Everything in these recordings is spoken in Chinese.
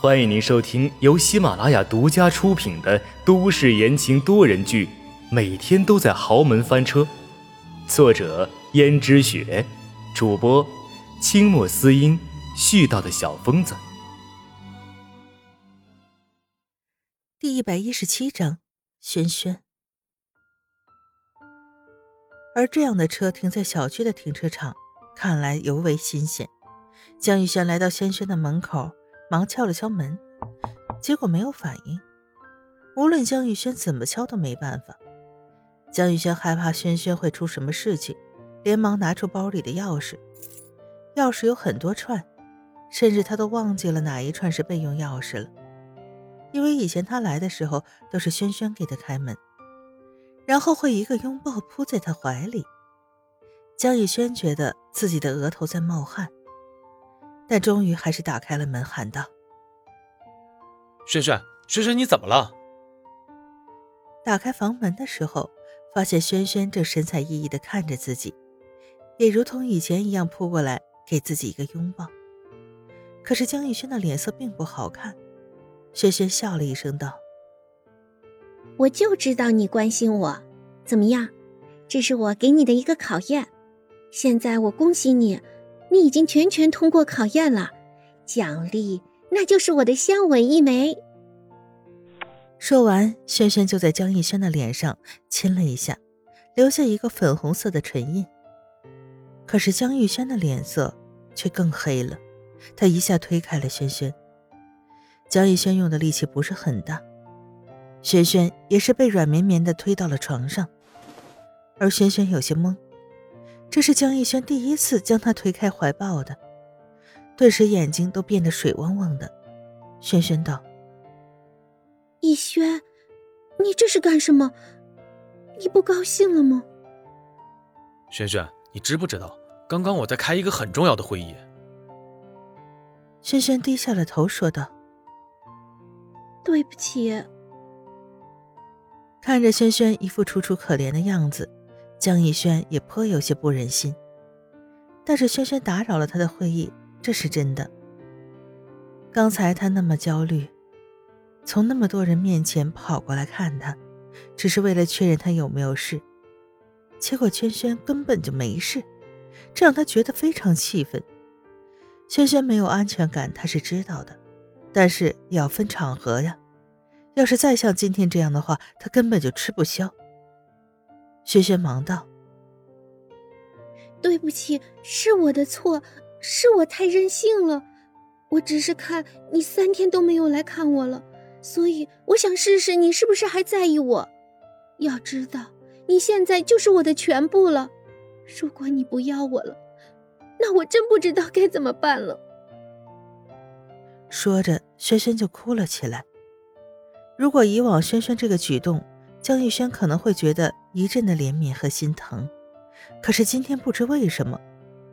欢迎您收听由喜马拉雅独家出品的都市言情多人剧《每天都在豪门翻车》，作者：胭脂雪，主播：清墨思音，絮叨的小疯子。第一百一十七章，轩轩。而这样的车停在小区的停车场，看来尤为新鲜。江玉轩来到轩轩的门口。忙敲了敲门，结果没有反应。无论江玉轩怎么敲都没办法。江玉轩害怕轩轩会出什么事情，连忙拿出包里的钥匙。钥匙有很多串，甚至他都忘记了哪一串是备用钥匙了。因为以前他来的时候都是轩轩给他开门，然后会一个拥抱扑在他怀里。江玉轩觉得自己的额头在冒汗。但终于还是打开了门，喊道：“轩轩，轩轩，你怎么了？”打开房门的时候，发现轩轩正神采奕奕的看着自己，也如同以前一样扑过来给自己一个拥抱。可是江逸轩的脸色并不好看，轩轩笑了一声道：“我就知道你关心我，怎么样？这是我给你的一个考验，现在我恭喜你。”你已经全权通过考验了，奖励那就是我的香吻一枚。说完，轩轩就在江逸轩的脸上亲了一下，留下一个粉红色的唇印。可是江逸轩的脸色却更黑了，他一下推开了轩轩。江逸轩用的力气不是很大，轩轩也是被软绵绵的推到了床上，而轩轩有些懵。这是江逸轩第一次将他推开怀抱的，顿时眼睛都变得水汪汪的。轩轩道：“逸轩，你这是干什么？你不高兴了吗？”轩轩，你知不知道，刚刚我在开一个很重要的会议。轩轩低下了头说道：“对不起。”看着轩轩一副楚楚可怜的样子。江逸轩也颇有些不忍心，但是轩轩打扰了他的会议，这是真的。刚才他那么焦虑，从那么多人面前跑过来看他，只是为了确认他有没有事，结果轩轩根本就没事，这让他觉得非常气愤。轩轩没有安全感，他是知道的，但是也要分场合呀。要是再像今天这样的话，他根本就吃不消。轩轩忙道：“对不起，是我的错，是我太任性了。我只是看你三天都没有来看我了，所以我想试试你是不是还在意我。要知道，你现在就是我的全部了。如果你不要我了，那我真不知道该怎么办了。”说着，轩轩就哭了起来。如果以往轩轩这个举动，江玉轩可能会觉得一阵的怜悯和心疼，可是今天不知为什么，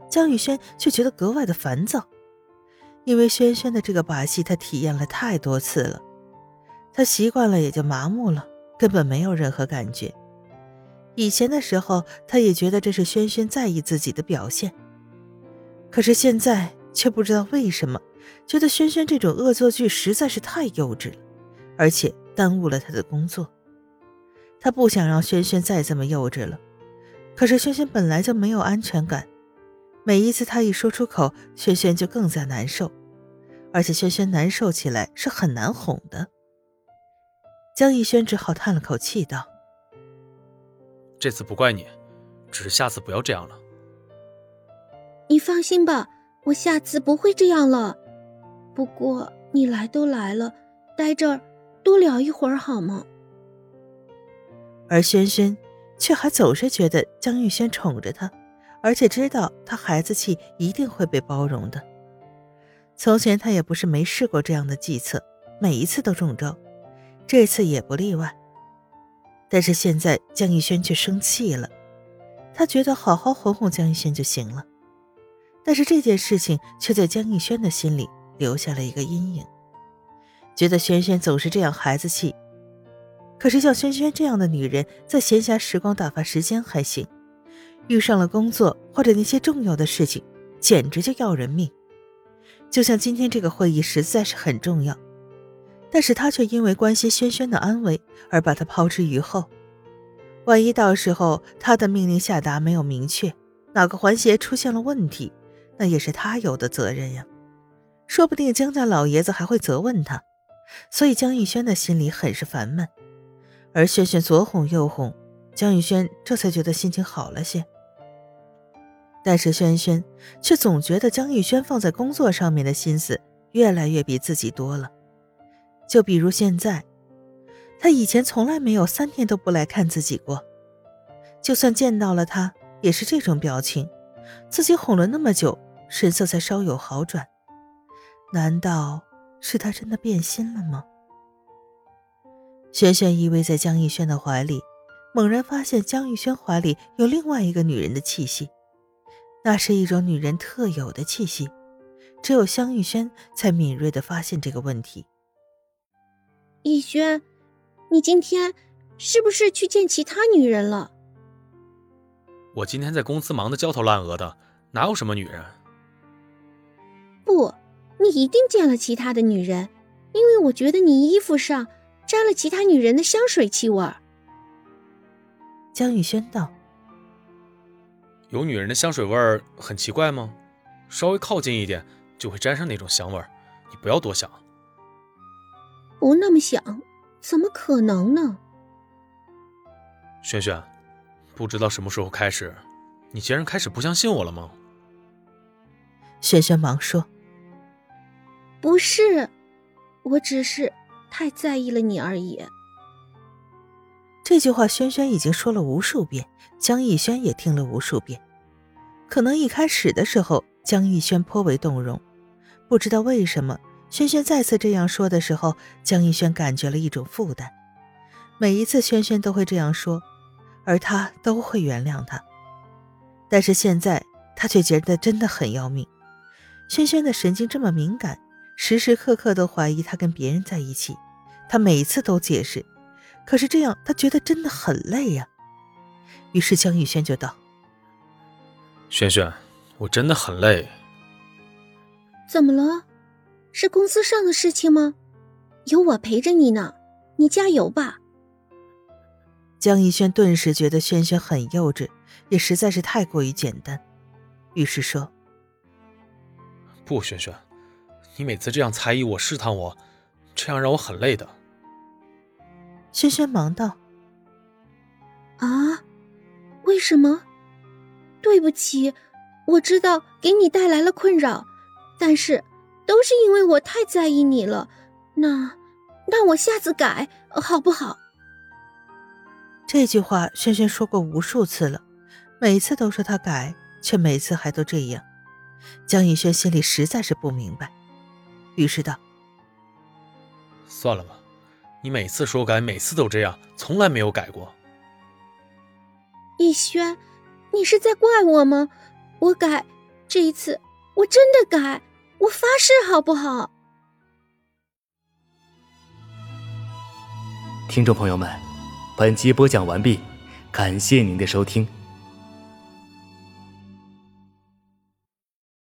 江宇轩却觉得格外的烦躁，因为轩轩的这个把戏他体验了太多次了，他习惯了也就麻木了，根本没有任何感觉。以前的时候，他也觉得这是轩轩在意自己的表现，可是现在却不知道为什么，觉得轩轩这种恶作剧实在是太幼稚了，而且耽误了他的工作。他不想让轩轩再这么幼稚了，可是轩轩本来就没有安全感，每一次他一说出口，轩轩就更加难受，而且轩轩难受起来是很难哄的。江逸轩只好叹了口气道：“这次不怪你，只是下次不要这样了。”你放心吧，我下次不会这样了。不过你来都来了，待这儿多聊一会儿好吗？而轩轩却还总是觉得江玉轩宠着他，而且知道他孩子气一定会被包容的。从前他也不是没试过这样的计策，每一次都中招，这次也不例外。但是现在江玉轩却生气了，他觉得好好哄哄江玉轩就行了，但是这件事情却在江玉轩的心里留下了一个阴影，觉得轩轩总是这样孩子气。可是像萱萱这样的女人，在闲暇时光打发时间还行，遇上了工作或者那些重要的事情，简直就要人命。就像今天这个会议实在是很重要，但是他却因为关心萱萱的安危而把她抛之于后。万一到时候他的命令下达没有明确，哪个环节出现了问题，那也是他有的责任呀。说不定江家老爷子还会责问他，所以江玉轩的心里很是烦闷。而轩轩左哄右哄，江玉轩这才觉得心情好了些。但是轩轩却总觉得江玉轩放在工作上面的心思越来越比自己多了。就比如现在，他以前从来没有三天都不来看自己过，就算见到了他，也是这种表情。自己哄了那么久，神色才稍有好转。难道是他真的变心了吗？轩轩依偎在江逸轩的怀里，猛然发现江逸轩怀里有另外一个女人的气息。那是一种女人特有的气息，只有香玉轩才敏锐的发现这个问题。逸轩，你今天是不是去见其他女人了？我今天在公司忙得焦头烂额的，哪有什么女人？不，你一定见了其他的女人，因为我觉得你衣服上沾了其他女人的香水气味。江宇轩道。有女人的香水味儿很奇怪吗？稍微靠近一点就会沾上那种香味儿，你不要多想。不那么想，怎么可能呢？轩轩，不知道什么时候开始，你竟然开始不相信我了吗？轩轩忙说：“不是，我只是太在意了你而已。”这句话，轩轩已经说了无数遍，江逸轩也听了无数遍。可能一开始的时候，江逸轩颇为动容，不知道为什么，轩轩再次这样说的时候，江逸轩感觉了一种负担。每一次轩轩都会这样说，而他都会原谅他。但是现在，他却觉得真的很要命。轩轩的神经这么敏感，时时刻刻都怀疑他跟别人在一起，他每次都解释。可是这样，他觉得真的很累呀。于是江玉轩就道：“轩轩，我真的很累。怎么了？是公司上的事情吗？有我陪着你呢，你加油吧。”江逸轩顿时觉得轩轩很幼稚，也实在是太过于简单，于是说：“不，轩轩，你每次这样猜疑我、试探我，这样让我很累的。”轩轩忙道：“啊，为什么？对不起，我知道给你带来了困扰，但是都是因为我太在意你了。那，那我下次改好不好？”这句话轩轩说过无数次了，每次都说他改，却每次还都这样。江逸轩心里实在是不明白，于是道：“算了吧。”你每次说改，每次都这样，从来没有改过。逸轩，你是在怪我吗？我改，这一次我真的改，我发誓，好不好？听众朋友们，本集播讲完毕，感谢您的收听。